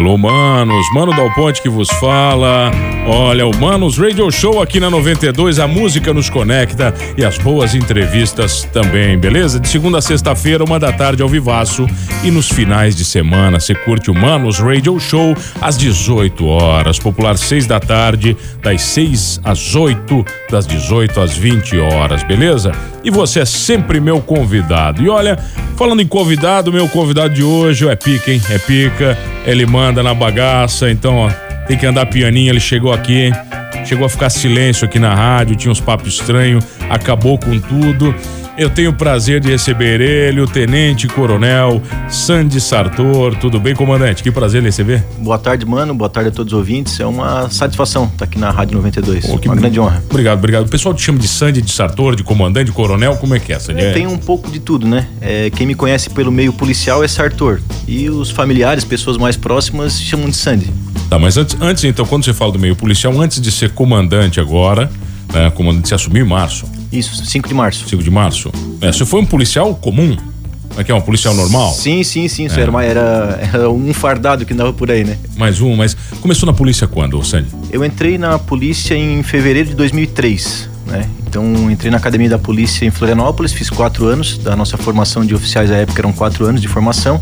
Hello, manos. Mano Dal Ponte que vos fala. Olha, o Manos Radio Show aqui na 92. A música nos conecta e as boas entrevistas também, beleza? De segunda a sexta-feira, uma da tarde ao vivaço. E nos finais de semana, você curte o Manos Radio Show às 18 horas. Popular 6 da tarde, das 6 às 8, das 18 às 20 horas, beleza? E você é sempre meu convidado. E olha, falando em convidado, meu convidado de hoje é pica, hein? É pica. Ele manda na bagaça, então, ó, tem que andar pianinho. Ele chegou aqui, chegou a ficar silêncio aqui na rádio, tinha uns papos estranhos, acabou com tudo. Eu tenho o prazer de receber ele, o Tenente Coronel Sandy Sartor. Tudo bem, comandante? Que prazer receber. Boa tarde, mano. Boa tarde a todos os ouvintes. É uma satisfação estar aqui na Rádio 92. Oh, uma grande honra. Obrigado, obrigado. O pessoal te chama de Sandy, de Sartor, de comandante, de coronel. Como é que é, Sandy? É, tem um pouco de tudo, né? É, quem me conhece pelo meio policial é Sartor. E os familiares, pessoas mais próximas, chamam de Sandy. Tá, mas antes, antes então, quando você fala do meio policial, antes de ser comandante agora, né, comandante se assumiu em março. Isso, 5 de março. 5 de março. É, você foi um policial comum? É que é um policial normal? Sim, sim, sim. É. era, uma, era, era, um fardado que andava por aí, né? Mais um, mas começou na polícia quando, Sandy? Eu entrei na polícia em fevereiro de 2003, né? Então entrei na academia da polícia em Florianópolis, fiz quatro anos da nossa formação de oficiais à época eram quatro anos de formação.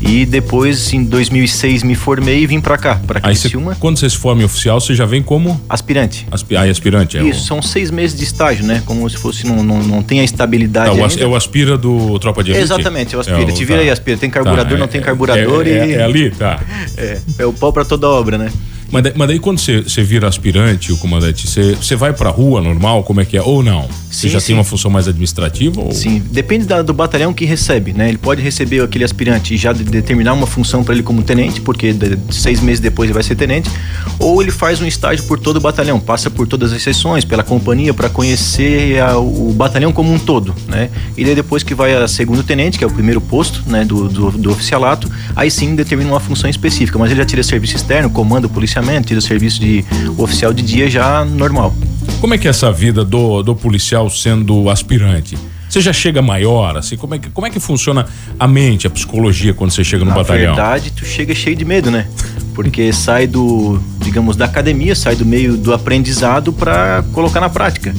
E depois, em 2006, me formei e vim pra cá, pra Criciúma. Cê, quando você se forma em oficial, você já vem como? Aspirante. Aspi ah, aspirante, é Isso, o... são seis meses de estágio, né? Como se fosse, não, não, não tem a estabilidade tá, É o aspira do Tropa de Elite? Exatamente, é o aspira. É o, Te vira tá. aí, aspira. Tem carburador, tá, não tem é, carburador é, e... É, é, ali, tá. É, é o pau pra toda obra, né? Mas, daí, mas daí quando você, vira aspirante, o comandante, você, vai pra rua normal, como é que é? Ou não? Você já sim. tem uma função mais administrativa? Ou... Sim, depende da, do batalhão que recebe, né? Ele pode receber aquele aspirante e já de, determinar uma função para ele como tenente, porque de, seis meses depois ele vai ser tenente, ou ele faz um estágio por todo o batalhão, passa por todas as sessões, pela companhia, para conhecer a, o batalhão como um todo, né? E daí depois que vai a segundo tenente, que é o primeiro posto, né, do, do, do oficialato, aí sim determina uma função específica, mas ele já tira serviço externo, comando policiamento, tira serviço de oficial de dia já normal. Como é que é essa vida do, do policial sendo aspirante? Você já chega maior, assim, como é, que, como é que funciona a mente, a psicologia quando você chega no Na batalhão? Na verdade, tu chega cheio de medo, né? Porque sai do, digamos, da academia, sai do meio do aprendizado para colocar na prática.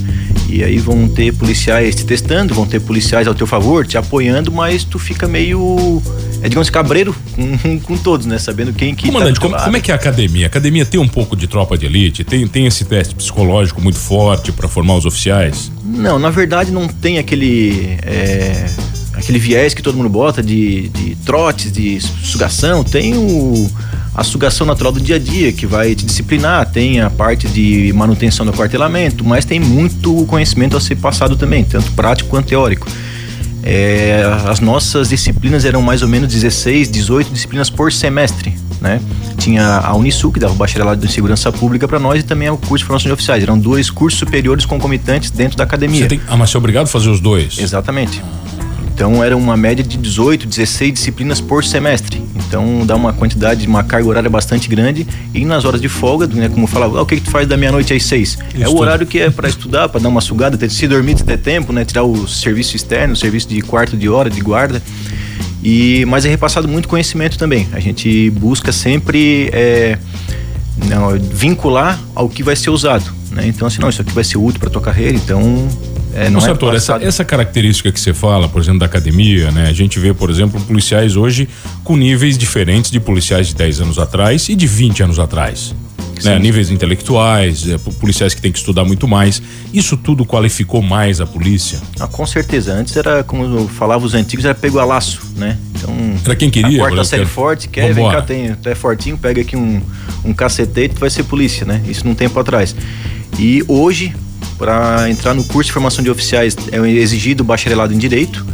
E aí vão ter policiais te testando, vão ter policiais ao teu favor, te apoiando, mas tu fica meio, é, digamos, cabreiro com, com todos, né? Sabendo quem que Comandante, tá como, como, é que é a academia? A academia tem um pouco de tropa de elite? Tem, tem esse teste psicológico muito forte para formar os oficiais? Não, na verdade não tem aquele... É, aquele viés que todo mundo bota de, de trotes, de sugação. Tem o a sugação natural do dia a dia, que vai te disciplinar, tem a parte de manutenção do quartelamento, mas tem muito conhecimento a ser passado também, tanto prático quanto teórico. É, as nossas disciplinas eram mais ou menos 16, 18 disciplinas por semestre, né? Tinha a Unisul, que dava o bacharelado de segurança pública para nós, e também o curso de formação de oficiais. Eram dois cursos superiores concomitantes dentro da academia. Tem, ah, mas você é obrigado a fazer os dois? Exatamente. Então era uma média de 18, 16 disciplinas por semestre. Então dá uma quantidade, uma carga horária bastante grande. E nas horas de folga, né, como eu falava, ah, o que, que tu faz da meia-noite às seis? é o horário que é para estudar, para dar uma sugada, ter, se dormir, ter tempo, né? Tirar o serviço externo, o serviço de quarto de hora, de guarda. E, mas é repassado muito conhecimento também. A gente busca sempre é, não, vincular ao que vai ser usado. Né? Então, assim, não, isso aqui vai ser útil para tua carreira, então é, não é essa, essa característica que você fala, por exemplo, da academia, né? A gente vê, por exemplo, policiais hoje com níveis diferentes de policiais de 10 anos atrás e de 20 anos atrás. Né? Níveis intelectuais, é, policiais que têm que estudar muito mais. Isso tudo qualificou mais a polícia? Ah, com certeza. Antes era, como falavam os antigos, era pego a laço, né? Então. Era quem queria. A quarta série forte, quer, Vambora. vem cá, tem, tu é fortinho, pega aqui um, um cacetete, tu vai ser polícia, né? Isso num tempo atrás. E hoje, para entrar no curso de formação de oficiais é exigido bacharelado em direito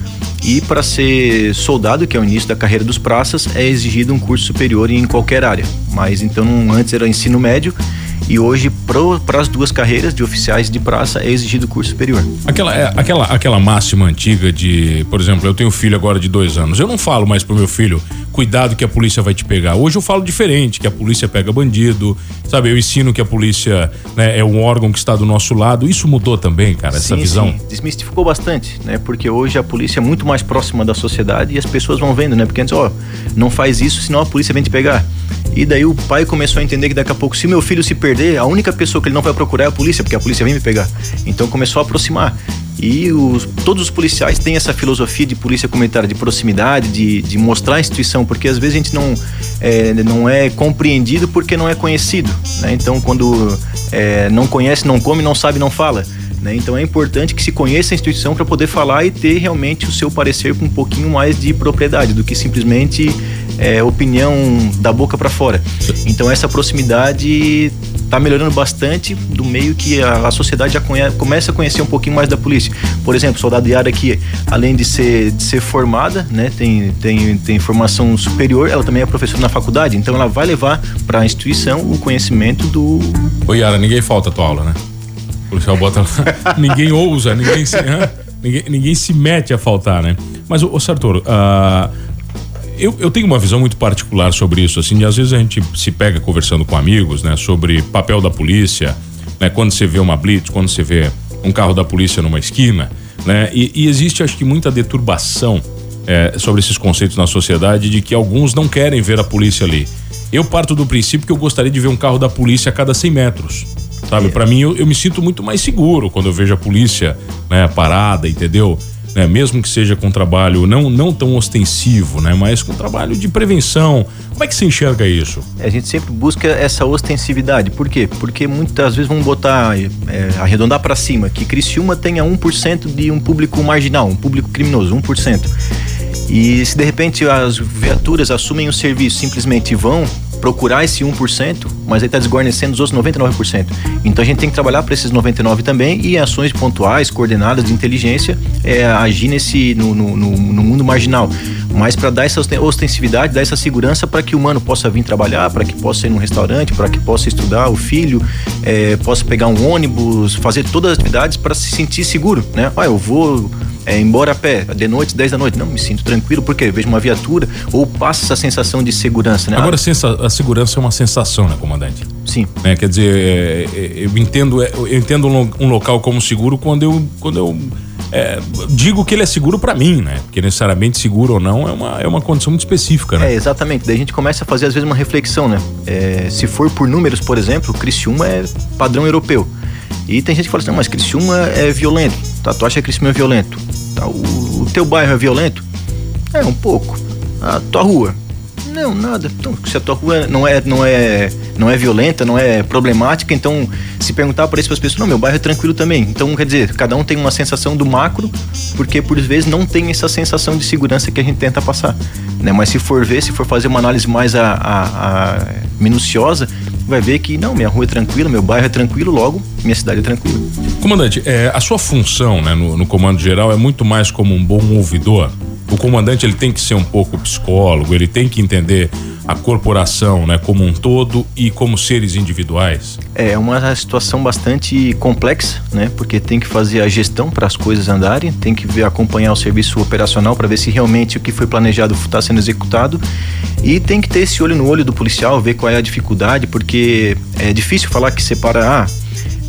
e para ser soldado, que é o início da carreira dos praças, é exigido um curso superior em qualquer área. Mas então antes era ensino médio e hoje para as duas carreiras de oficiais de praça é exigido curso superior. Aquela, é, aquela, aquela máxima antiga de, por exemplo, eu tenho um filho agora de dois anos, eu não falo mais pro meu filho, cuidado que a polícia vai te pegar. Hoje eu falo diferente, que a polícia pega bandido, sabe? Eu ensino que a polícia né, é um órgão que está do nosso lado. Isso mudou também, cara, essa sim, visão? Sim. Desmistificou bastante, né? Porque hoje a polícia é muito mais próxima da sociedade e as pessoas vão vendo, né? Porque antes, ó, não faz isso, senão a polícia vem te pegar. E daí o pai começou a entender que daqui a pouco, se meu filho se perder, a única pessoa que ele não vai procurar é a polícia, porque a polícia vem me pegar. Então começou a aproximar. E os, todos os policiais têm essa filosofia de polícia comunitária, de proximidade, de, de mostrar a instituição, porque às vezes a gente não é, não é compreendido porque não é conhecido. Né? Então, quando é, não conhece, não come, não sabe, não fala. Né? Então é importante que se conheça a instituição para poder falar e ter realmente o seu parecer com um pouquinho mais de propriedade do que simplesmente é, opinião da boca para fora. Então essa proximidade está melhorando bastante do meio que a, a sociedade já conhece, começa a conhecer um pouquinho mais da polícia. Por exemplo, soldado Yara aqui, além de ser, de ser formada, né, tem, tem, tem formação superior, ela também é professora na faculdade, então ela vai levar para a instituição o conhecimento do. Ô Yara, ninguém falta a tua aula, né? O policial bota lá. ninguém ousa, ninguém se, ninguém, ninguém se mete a faltar, né? Mas, ô Sartor, uh, eu, eu tenho uma visão muito particular sobre isso, assim, e às vezes a gente se pega conversando com amigos, né, sobre papel da polícia, né, quando você vê uma blitz, quando você vê um carro da polícia numa esquina, né, e, e existe, acho que, muita deturbação é, sobre esses conceitos na sociedade de que alguns não querem ver a polícia ali. Eu parto do princípio que eu gostaria de ver um carro da polícia a cada 100 metros. Sabe, é. para mim eu, eu, me sinto muito mais seguro quando eu vejo a polícia, né, parada, entendeu? Né? Mesmo que seja com trabalho não, não tão ostensivo, né? Mas com trabalho de prevenção. Como é que você enxerga isso? A gente sempre busca essa ostensividade. Por quê? Porque muitas vezes vamos botar, é, arredondar para cima, que Criciúma tenha 1% de um público marginal, um público criminoso, 1%. E se de repente as viaturas assumem o serviço simplesmente vão procurar esse 1%, mas aí está desguarnecendo os outros 99%. Então a gente tem que trabalhar para esses 99% também e ações pontuais, coordenadas de inteligência, é, agir nesse, no, no, no, no mundo marginal. Mas para dar essa ostensividade, dar essa segurança para que o humano possa vir trabalhar, para que possa ir num restaurante, para que possa estudar o filho, é, possa pegar um ônibus, fazer todas as atividades para se sentir seguro, né? Ah, eu vou é, embora a pé, de noite, 10 da noite. Não, me sinto tranquilo porque vejo uma viatura ou passa essa sensação de segurança, né? Agora, a segurança é uma sensação, né, comandante? Sim. Né, quer dizer, é, é, eu entendo, é, eu entendo um local como seguro quando eu, quando eu é, digo que ele é seguro para mim, né? Porque necessariamente seguro ou não é uma, é uma condição muito específica, né? É, exatamente. Daí a gente começa a fazer às vezes uma reflexão, né? É, se for por números, por exemplo, Criciúma é padrão europeu. E tem gente que fala assim, não, mas Criciúma é violento. Tá, tu acha que Criciúma é violento? Tá, o, o teu bairro é violento? É, um pouco. A tua rua? Não, nada. Então, se a tua rua não é, não é, não é violenta, não é problemática, então se perguntar para isso para as pessoas, não, meu bairro é tranquilo também. Então, quer dizer, cada um tem uma sensação do macro, porque por vezes não tem essa sensação de segurança que a gente tenta passar. Né? Mas se for ver, se for fazer uma análise mais a, a, a minuciosa, vai ver que não, minha rua é tranquila, meu bairro é tranquilo, logo minha cidade é tranquila. Comandante, é, a sua função né, no, no comando geral é muito mais como um bom ouvidor o comandante ele tem que ser um pouco psicólogo, ele tem que entender a corporação, né, como um todo e como seres individuais. É uma situação bastante complexa, né, porque tem que fazer a gestão para as coisas andarem, tem que ver acompanhar o serviço operacional para ver se realmente o que foi planejado está sendo executado e tem que ter esse olho no olho do policial, ver qual é a dificuldade, porque é difícil falar que separa ah,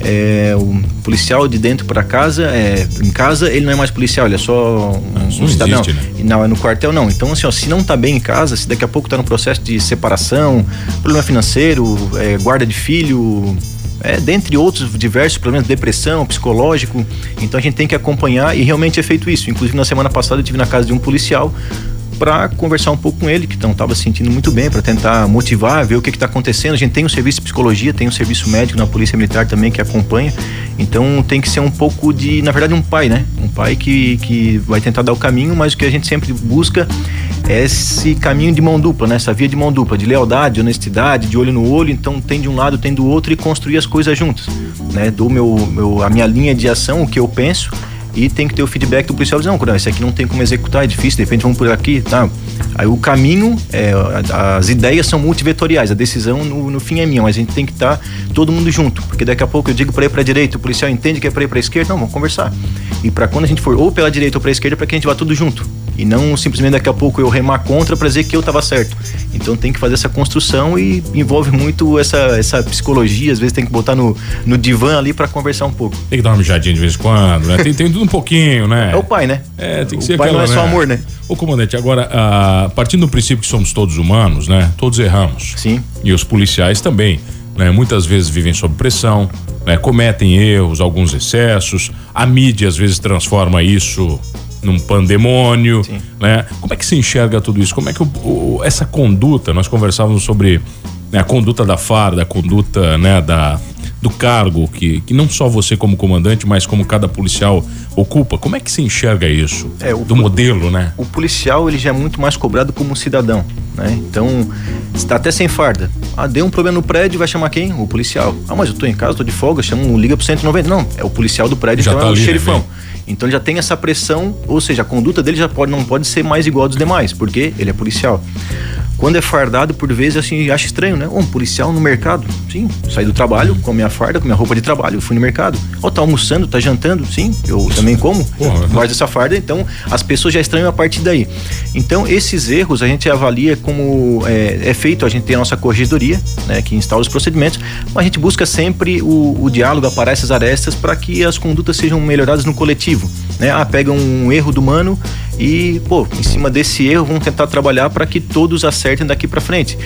é, o policial de dentro para casa, é, em casa ele não é mais policial, ele é só um, um cidadão. Existe, né? Não, é no quartel não. Então, assim, ó, se não tá bem em casa, se daqui a pouco tá no processo de separação, problema financeiro, é, guarda de filho, é, dentre outros diversos problemas, depressão, psicológico. Então a gente tem que acompanhar e realmente é feito isso. Inclusive na semana passada eu tive na casa de um policial para conversar um pouco com ele, que não estava se sentindo muito bem, para tentar motivar, ver o que está acontecendo. A gente tem um serviço de psicologia, tem um serviço médico na Polícia Militar também que acompanha. Então tem que ser um pouco de, na verdade, um pai, né? Um pai que, que vai tentar dar o caminho, mas o que a gente sempre busca é esse caminho de mão dupla, né? Essa via de mão dupla, de lealdade, honestidade, de olho no olho, então tem de um lado, tem do outro e construir as coisas juntas, né? Do meu, meu a minha linha de ação, o que eu penso e tem que ter o feedback do policial dizer, não, esse aqui não tem como executar, é difícil, de repente vamos por aqui, tá? Aí o caminho, é, as ideias são multivetoriais, a decisão no, no, fim é minha, mas a gente tem que estar tá todo mundo junto, porque daqui a pouco eu digo para ir para direita, o policial entende que é para ir para esquerda, não, vamos conversar. E para quando a gente for ou pela direita ou para esquerda, para que a gente vá tudo junto e não simplesmente daqui a pouco eu remar contra para dizer que eu estava certo. Então tem que fazer essa construção e envolve muito essa, essa psicologia, às vezes tem que botar no, no divã ali para conversar um pouco. Tem que dar uma mijadinha de vez em quando, né? Tem, tem tudo um pouquinho, né? É o pai, né? É, tem que o ser pai aquela, não é só né? amor, né? Ô comandante, agora, ah, partindo do princípio que somos todos humanos, né? Todos erramos. Sim. E os policiais também, né? Muitas vezes vivem sob pressão, né? Cometem erros, alguns excessos. A mídia às vezes transforma isso num pandemônio, Sim. né? Como é que se enxerga tudo isso? Como é que o, o, essa conduta, nós conversávamos sobre né, a conduta da farda, a conduta, né, da do cargo que, que não só você como comandante, mas como cada policial ocupa. Como é que se enxerga isso? É, o, do modelo, né? O policial ele já é muito mais cobrado como um cidadão, né? Então, está até sem farda. Ah, deu um problema no prédio, vai chamar quem? O policial. Ah, mas eu tô em casa, tô de folga, chama, liga pro 190. Não, é o policial do prédio, Já então tá é o né, xerifão. vem. Então ele já tem essa pressão, ou seja, a conduta dele já pode, não pode ser mais igual dos demais, porque ele é policial. Quando é fardado, por vezes, assim, acho estranho, né? Um policial no mercado. Sim, saí do trabalho com a minha farda, com a minha roupa de trabalho, fui no mercado. Ó, tá almoçando, tá jantando? Sim, eu também como. Porra. Guardo essa farda, então as pessoas já estranham a partir daí. Então, esses erros a gente avalia como é, é feito, a gente tem a nossa corregedoria, né, que instala os procedimentos, mas a gente busca sempre o, o diálogo, aparar essas arestas para que as condutas sejam melhoradas no coletivo. Né? Ah, pega um erro do mano e, pô, em cima desse erro vamos tentar trabalhar para que todos acertem daqui para frente.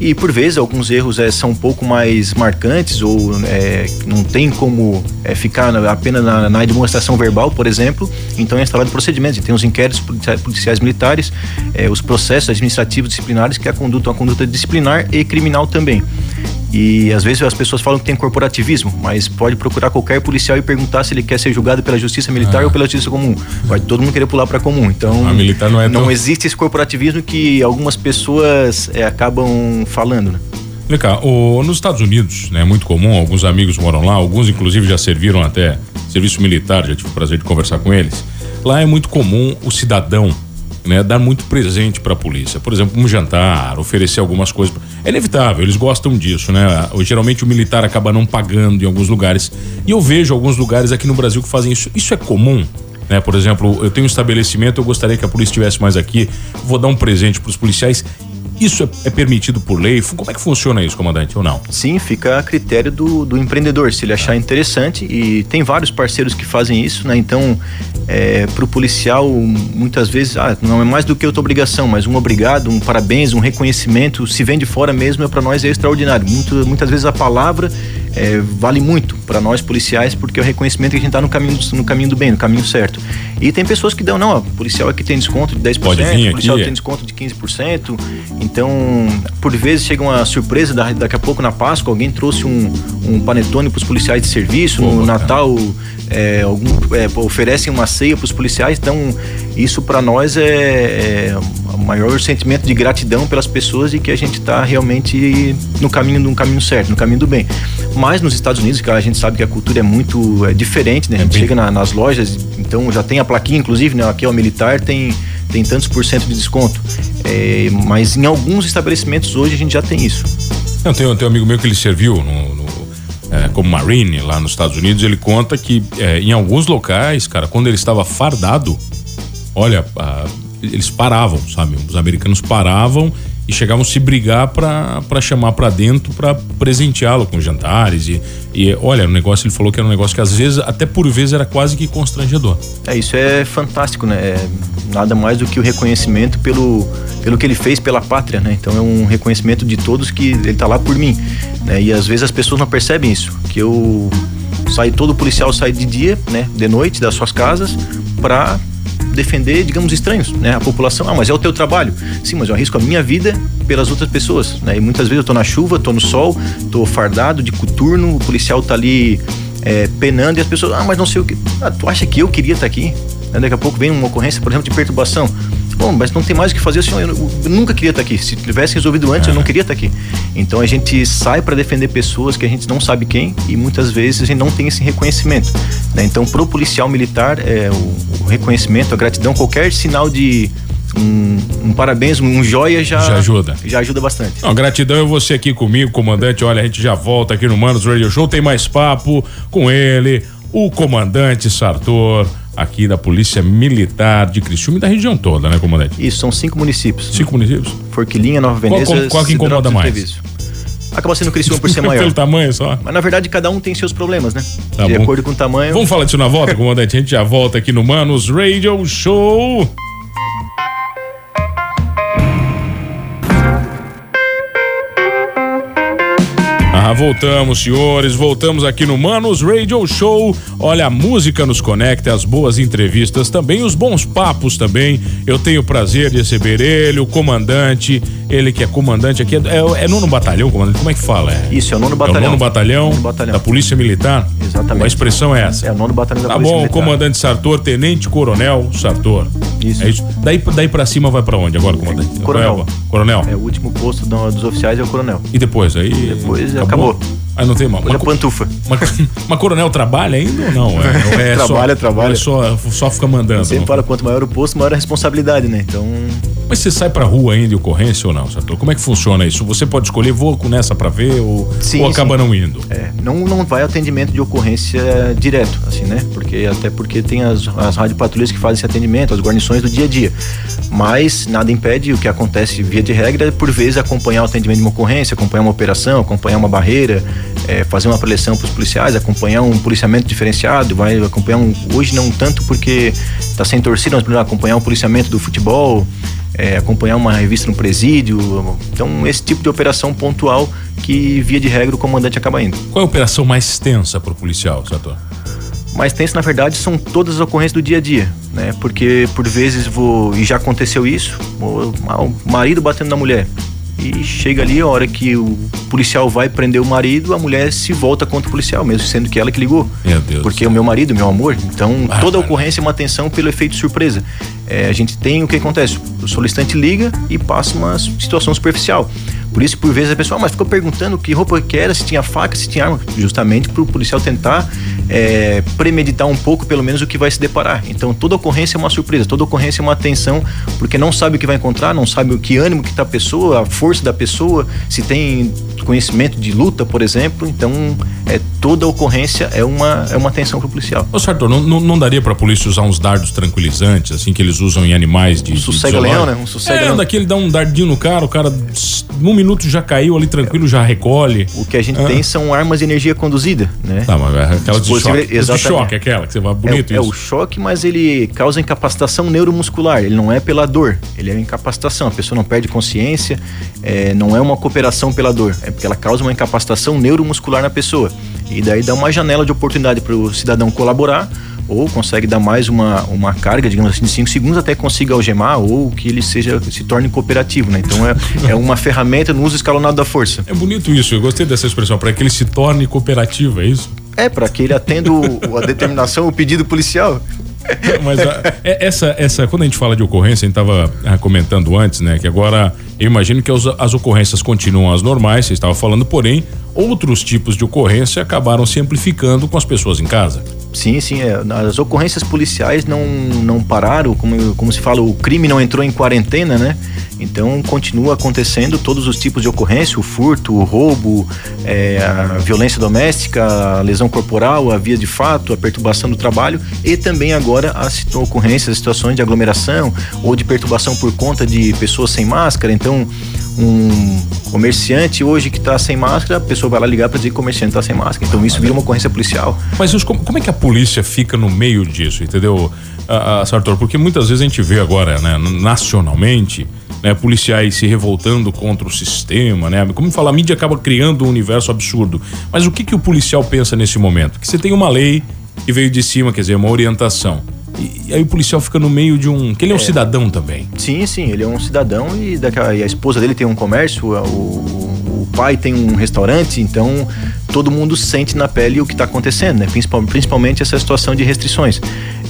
E por vezes alguns erros é, são um pouco mais marcantes ou é, não tem como é, ficar na, apenas na, na, demonstração verbal, por exemplo. Então é instalado procedimentos. Tem os inquéritos policiais, militares, os processos administrativos disciplinares, que é a conduta, uma conduta disciplinar e criminal também. E às vezes as pessoas falam que tem corporativismo, mas pode procurar qualquer policial e perguntar se ele quer ser julgado pela justiça militar Ah. ou pela justiça comum. Vai todo mundo querer pular para comum. Então A militar não é não tão- existe esse corporativismo que algumas pessoas é, acabam falando, né? Vem cá, o- nos Estados Unidos, né, é muito comum, alguns amigos moram lá, alguns inclusive já serviram até serviço militar, já tive o prazer de conversar com eles. Lá é muito comum o cidadão, né, dar muito presente para a polícia. Por exemplo, um jantar, oferecer algumas coisas. É inevitável, eles gostam disso, né? Geralmente o militar acaba não pagando em alguns lugares. E eu vejo alguns lugares aqui no Brasil que fazem isso. Isso é comum? Né? Por exemplo, eu tenho um estabelecimento, eu gostaria que a polícia estivesse mais aqui, vou dar um presente para os policiais. Isso é, é permitido por lei? Como é que funciona isso, comandante, ou não? Sim, fica a critério do, do empreendedor, se ele achar interessante. E tem vários parceiros que fazem isso, né? Então, é, para o policial, muitas vezes, ah, não é mais do que outra obrigação, mas um obrigado, um parabéns, um reconhecimento, se vem de fora mesmo, é para nós é extraordinário. Muito, muitas vezes a palavra é, vale muito para nós policiais, porque é o reconhecimento que a gente está no caminho, do- no caminho do bem, no caminho certo. E tem pessoas que dão, não, ó, policial aqui tem desconto de 10%, Pode vir policial aqui. tem desconto de 15%. Então, por vezes chega uma surpresa, da- daqui a pouco na Páscoa, alguém trouxe um, um panetone para os policiais de serviço, Pô, no bacana. Natal é, algum, é, oferecem uma ceia para os policiais. Então, isso para nós é, é maior sentimento de gratidão pelas pessoas e que a gente está realmente no caminho, no caminho certo, no caminho do bem. Mas nos Estados Unidos, que a gente sabe que a cultura é muito é, diferente, né? A gente bem- chega na- nas lojas, então já tem a plaquinha, inclusive, né? Aqui é o militar, tem, tem tantos por cento de desconto. É, mas em alguns estabelecimentos hoje a gente já tem isso. Não, tem, tem um amigo meu que ele serviu no, no, é, como Marine lá nos Estados Unidos. Ele conta que é, em alguns locais, cara, quando ele estava fardado, olha, ah, eles paravam, sabe? Os americanos paravam e chegavam a se brigar pra chamar pra dentro pra presenteá-lo com jantares. E, e olha, o negócio, ele falou que era um negócio que às vezes, até por vezes, era quase que constrangedor. É, isso é fantástico, né? É nada mais do que o reconhecimento pelo, pelo que ele fez pela pátria, né? Então é um reconhecimento de todos que ele tá lá por mim, né? E às vezes as pessoas não percebem isso, que eu saio todo policial sai de dia, né, de noite das suas casas para defender, digamos, estranhos, né? A população, ah, mas é o teu trabalho. Sim, mas eu arrisco a minha vida pelas outras pessoas, né? E muitas vezes eu tô na chuva, tô no sol, tô fardado de coturno, o policial tá ali é, penando e as pessoas, ah, mas não sei o que. Ah, tu acha que eu queria estar aqui? Né? Daqui a pouco vem uma ocorrência, por exemplo, de perturbação. bom, mas não tem mais o que fazer, assim, eu, eu nunca queria estar aqui. Se tivesse resolvido antes, eu não queria estar aqui. Então a gente sai para defender pessoas que a gente não sabe quem e muitas vezes a gente não tem esse reconhecimento. Né? Então, pro policial militar, é, o reconhecimento, a gratidão, qualquer sinal de um, um, parabéns, um joia já, já ajuda. Já ajuda bastante. Não, gratidão é você aqui comigo, comandante. Olha, a gente já volta aqui no Manos Radio Show, tem mais papo com ele, o comandante Sartor, aqui da Polícia Militar de Criciúma e da região toda, né, comandante? Isso, são cinco municípios. Cinco municípios? Forquilinha, Nova Veneza. Qual, qual, qual que incomoda mais? Acaba sendo Criciúma por ser maior. Pelo tamanho só. Mas na verdade cada um tem seus problemas, né? Tá de bom. acordo com o tamanho. Vamos falar disso na volta, comandante. A gente já volta aqui no Manos Radio Show. Ah, voltamos, senhores. Voltamos aqui no Manos Radio Show. Olha, a música nos conecta, as boas entrevistas também, os bons papos também. Eu tenho o prazer de receber ele, o comandante. Ele que é comandante aqui. É, é, é nono batalhão, comandante? Como é que fala? É, Isso, é o nono batalhão. É o nono batalhão, nono batalhão. da Polícia Militar? Exatamente. A expressão é essa. É o nono batalhão da Tá Polícia bom, Militar. comandante Sartor, tenente coronel Sartor. Isso. É isso. Daí, daí pra cima vai pra onde agora, comandante? Coronel. Coronel. É o último posto do- dos oficiais é o coronel. E depois? Aí. Depois acabou. Aí não tem mal. Depois Mas, é pantufa. mas, mas coronel trabalha ainda ou não? É, é Trabalha, só, trabalha. É só, só fica mandando. Sempre fala quanto maior o posto, maior a responsabilidade, né? Então, Mas você sai pra rua ainda de ocorrência ou não, Sartor? Como é que funciona isso? Você pode escolher, vou com nessa pra ver ou, Sim, ou acaba sim. não indo? é, não, não vai atendimento de ocorrência direto, assim, né? Porque até porque tem as, as radiopatrulhas que fazem esse atendimento, as guarnições do dia a dia. Mas nada impede o que acontece via de regra é, por vezes, acompanhar o atendimento de uma ocorrência, acompanhar uma operação, acompanhar uma barreira, é, fazer uma preleção para os policiais, acompanhar um policiamento diferenciado, vai acompanhar um. Hoje não tanto porque está sem torcida, mas acompanhar um policiamento do futebol, é, acompanhar uma revista no presídio. Então, esse tipo de operação pontual que, via de regra, o comandante acaba indo. Qual é a operação mais tensa pro policial, Sartor? Mais tenso, na verdade, são todas as ocorrências do dia a dia, né? Porque por vezes vou. E já aconteceu isso, o o marido batendo na mulher. E chega ali a hora que o policial vai prender o marido, a mulher se volta contra o policial, mesmo sendo que ela que ligou. Meu Deus. Porque é o meu marido, meu amor. Então, Ah, toda cara. ocorrência é uma atenção pelo efeito surpresa. É, a gente tem o que acontece: o solicitante liga e passa uma situação superficial. Por isso, por vezes, a pessoa, ah, mas ficou perguntando que roupa que era, se tinha faca, se tinha arma. Justamente para o policial tentar é, premeditar um pouco, pelo menos, o que vai se deparar. Então, toda ocorrência é uma surpresa, toda ocorrência é uma atenção, porque não sabe o que vai encontrar, não sabe o que ânimo que tá a pessoa, a força da pessoa, se tem conhecimento de luta, por exemplo. Então, é, toda ocorrência é uma, é uma atenção para o policial. Ô, Sartor, não, não, não daria pra polícia usar uns dardos tranquilizantes, assim, que eles usam em animais de. Um sossega-leão, né? Um sossega-leão. É, daquele dá um dardinho no cara, o cara, num minuto já caiu ali tranquilo, já recolhe. O que a gente Ah. tem são armas de energia conduzida, né? Tá, mas é aquela de choque. As De exatamente. choque, aquela que você vai bonito é, é isso. o choque, mas ele causa incapacitação neuromuscular. Ele não é pela dor, ele é incapacitação. A pessoa não perde consciência, é, não é uma cooperação pela dor, é porque ela causa uma incapacitação neuromuscular na pessoa. E daí dá uma janela de oportunidade para o cidadão colaborar ou consegue dar mais uma, uma carga, digamos assim, de 5 segundos até consiga algemar ou que ele seja se torne cooperativo, né? Então é, é uma ferramenta no uso escalonado da força. É bonito isso, eu gostei dessa expressão, para que ele se torne cooperativo, é isso? É, para que ele atenda o- a determinação, o pedido policial. Mas a- é- essa, essa, quando a gente fala de ocorrência, a gente estava comentando antes, né? Que agora eu imagino que as, as ocorrências continuam as normais, você estava falando, porém, outros tipos de ocorrência acabaram se amplificando com as pessoas em casa. Sim, sim. é, as ocorrências policiais não, não pararam, como, como se fala, o crime não entrou em quarentena, né? Então continua acontecendo todos os tipos de ocorrência, o furto, o roubo, é, a violência doméstica, a lesão corporal, a via de fato, a perturbação do trabalho e também agora as ocorrências, as situações de aglomeração ou de perturbação por conta de pessoas sem máscara. Então, um comerciante hoje que está sem máscara, a pessoa vai lá ligar para dizer que o comerciante está sem máscara. Então isso vira uma ocorrência policial. Mas Deus, como, como é que a polícia fica no meio disso, entendeu, Sartor? Porque muitas vezes a gente vê agora, né, nacionalmente, né, policiais se revoltando contra o sistema, né? Como fala, a mídia acaba criando um universo absurdo. Mas o que, que o policial pensa nesse momento? Que você tem uma lei que veio de cima, quer dizer, uma orientação. E, aí o policial fica no meio de um. que ele é um cidadão também. Sim, sim, ele é um cidadão e, daquela, e a esposa dele tem um comércio, o, o- pai tem um restaurante, então todo mundo sente na pele o que está acontecendo, né? Principal- principalmente essa situação de restrições.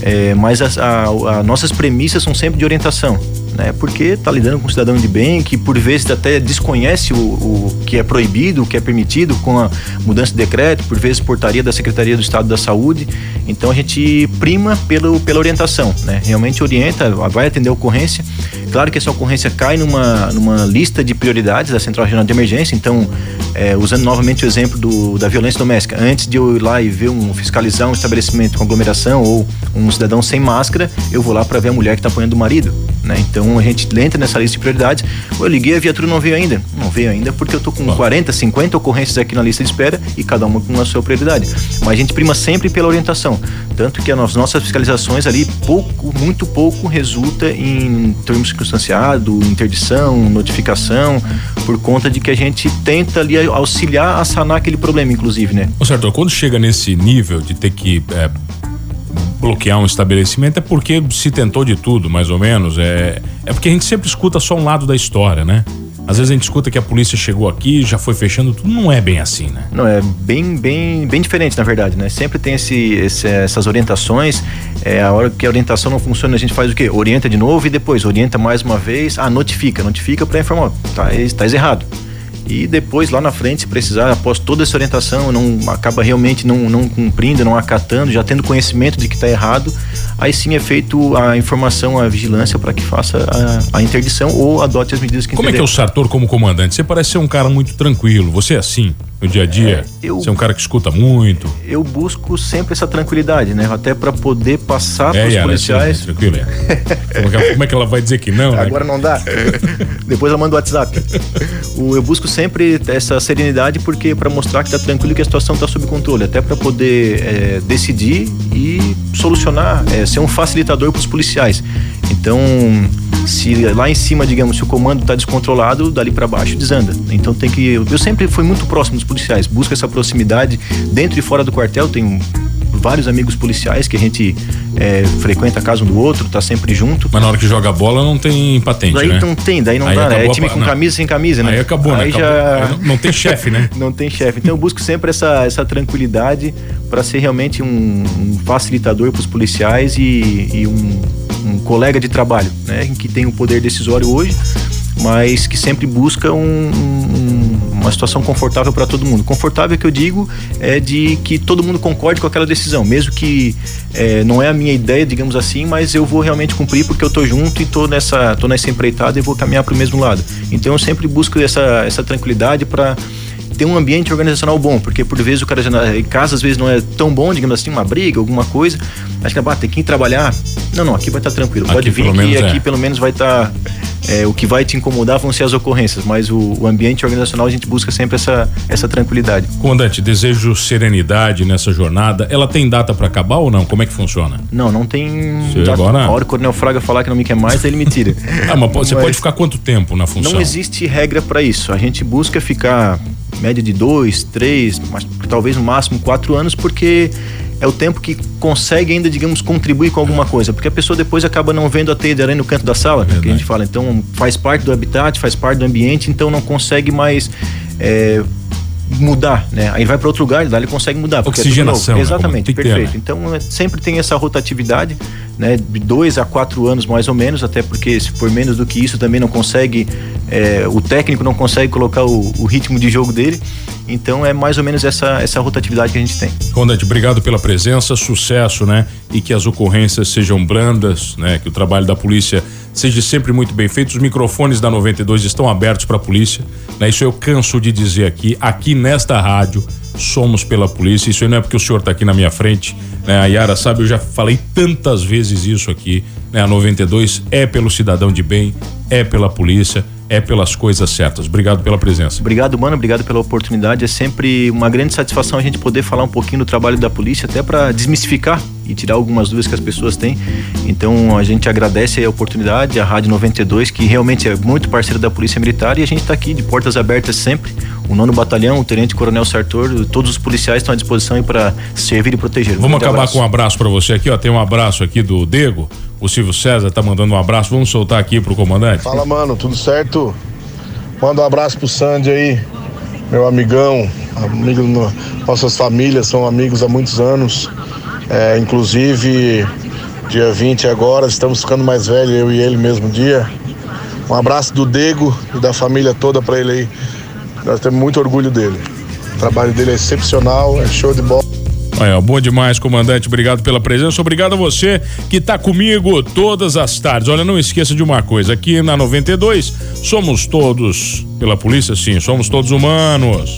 É, mas as a- a- nossas premissas são sempre de orientação. Né? Porque está lidando com um cidadão de bem que por vezes até desconhece o, o, que é proibido, o que é permitido com a mudança de decreto, por vezes portaria da Secretaria do Estado da Saúde. Então a gente prima pelo, pela orientação, né? Realmente orienta, vai atender a ocorrência. Claro que essa ocorrência cai numa, numa lista de prioridades da Central Regional de Emergência, então é, usando novamente o exemplo do, da violência doméstica, antes de eu ir lá e ver um fiscalizar um estabelecimento com aglomeração ou um cidadão sem máscara, eu vou lá para ver a mulher que está apanhando o marido, né? Então a gente entra nessa lista de prioridades. Eu liguei, a viatura não veio ainda. Não veio ainda porque eu tô com Bom. 40, 50 ocorrências aqui na lista de espera e cada uma com a sua prioridade. Mas a gente prima sempre pela orientação. Tanto que as nossas fiscalizações ali, pouco, muito pouco, resulta em termos circunstanciado, interdição, notificação, por conta de que a gente tenta ali auxiliar a sanar aquele problema, inclusive, né? Ô, certo, quando chega nesse nível de ter que é, bloquear um estabelecimento é porque se tentou de tudo, mais ou menos. É, é porque a gente sempre escuta só um lado da história, né? Às vezes a gente escuta que a polícia chegou aqui, já foi fechando tudo, não é bem assim, né? Não, é bem, bem, bem diferente, na verdade, né? Sempre tem esse, esse, essas orientações, é, a hora que a orientação não funciona, a gente faz o quê? Orienta de novo e depois orienta mais uma vez, ah, notifica, notifica para informar, tá, tá errado e depois lá na frente, se precisar, após toda essa orientação, não acaba realmente não, não cumprindo, não acatando, já tendo conhecimento de que está errado, aí sim é feito a informação, a vigilância para que faça a, a, interdição ou adote as medidas que Como entender. é que é o Sartor como comandante? Você parece ser um cara muito tranquilo, você é assim? no dia a dia? É, eu, Você é um cara que escuta muito? Eu busco sempre essa tranquilidade, né? Até para poder passar é, para os policiais. Sim, tranquilo, é. como, é, como, é que ela vai dizer que não? Né? Agora né? não dá. Depois ela manda o WhatsApp. O, eu busco sempre essa serenidade porque para mostrar que está tranquilo e que a situação está sob controle, até para poder é, decidir e solucionar, é, ser um facilitador para os policiais. Então, se lá em cima, digamos, se o comando está descontrolado, dali para baixo desanda. Então tem que. Eu sempre fui muito próximo dos policiais, busco essa proximidade dentro e fora do quartel. Tenho vários amigos policiais que a gente é, frequenta a casa um do outro, tá sempre junto. Mas na hora que joga bola não tem patente, daí né? não tem, daí não aí dá, né? É time com camisa sem camisa, né? Aí acabou, né? aí né? Já... Não, não tem chefe, né? não tem chefe. Então eu busco sempre essa, essa tranquilidade para ser realmente um, um facilitador para os policiais e, e um, um colega de trabalho, né? Que tem o poder decisório hoje, mas que sempre busca um, um, uma situação confortável para todo mundo. Confortável que eu digo é de que todo mundo concorde com aquela decisão, mesmo que é, não é a minha ideia, digamos assim, mas eu vou realmente cumprir porque eu tô junto e tô nessa, tô nessa empreitada e vou caminhar para o mesmo lado. Então eu sempre busco essa, essa tranquilidade para ter um ambiente organizacional bom, porque por vezes o cara já em casa às vezes não é tão bom, digamos assim, uma briga, alguma coisa. Acho que ah, tem que ir trabalhar. Não, não, aqui vai estar tá tranquilo. Pode aqui, vir que aqui é. pelo menos vai estar tá, é, o que vai te incomodar vão ser as ocorrências, mas o, o, ambiente organizacional a gente busca sempre essa, essa tranquilidade. Comandante, desejo serenidade nessa jornada. Ela tem data para acabar ou não? Como é que funciona? Não, não tem. Data. Agora... A hora que o Coronel Fraga falar que não me quer mais, ele me tira. ah, mas você mas pode ficar quanto tempo na função? Não existe regra para isso. A gente busca ficar média de dois, três, mas talvez no máximo quatro anos, porque é o tempo que consegue ainda, digamos, contribuir com alguma coisa, porque a pessoa depois acaba não vendo a teia de aranha no canto da sala, é que a gente fala, então faz parte do habitat, faz parte do ambiente, então não consegue mais é, mudar, né? Aí ele vai para outro lugar, lá ele consegue mudar. Oxigenação. É né? Exatamente, perfeito. Ter, né? Então é, sempre tem essa rotatividade, né? De dois a quatro anos mais ou menos, até porque se for menos do que isso também não consegue, é, o técnico não consegue colocar o, o ritmo de jogo dele. Então é mais ou menos essa, essa rotatividade que a gente tem. Comandante, obrigado pela presença, sucesso, né? E que as ocorrências sejam brandas, né? Que o trabalho da polícia seja sempre muito bem feito. Os microfones da 92 estão abertos para a polícia, né? Isso eu canso de dizer aqui, aqui nesta rádio somos pela polícia. Isso não é porque o senhor está aqui na minha frente, né? A Yara sabe, eu já falei tantas vezes isso aqui, né? A 92 é pelo cidadão de bem, é pela polícia é pelas coisas certas. Obrigado pela presença. Obrigado, mano. Obrigado pela oportunidade. É sempre uma grande satisfação a gente poder falar um pouquinho do trabalho da polícia, até para desmistificar e tirar algumas dúvidas que as pessoas têm. Então a gente agradece a oportunidade, a Rádio 92, que realmente é muito parceira da Polícia Militar e a gente está aqui de portas abertas sempre. O nono batalhão, o Tenente Coronel Sartor, todos os policiais estão à disposição para servir e proteger. Vamos acabar abraço. com um abraço para você aqui, ó. Tem um abraço aqui do Dego. O Silvio César tá mandando um abraço. Vamos soltar aqui pro comandante. Fala, mano, tudo certo? Manda um abraço pro Sandy aí, meu amigão, amigo nossas famílias, são amigos há muitos anos. É, inclusive, dia 20 agora, estamos ficando mais velhos, eu e ele mesmo dia. Um abraço do Dego e da família toda para ele aí. Nós temos muito orgulho dele. O trabalho dele é excepcional, é show de bola. Olha, bom demais, comandante. Obrigado pela presença. Obrigado a você que está comigo todas as tardes. Olha, não esqueça de uma coisa: aqui na 92 somos todos, pela polícia, sim, somos todos humanos.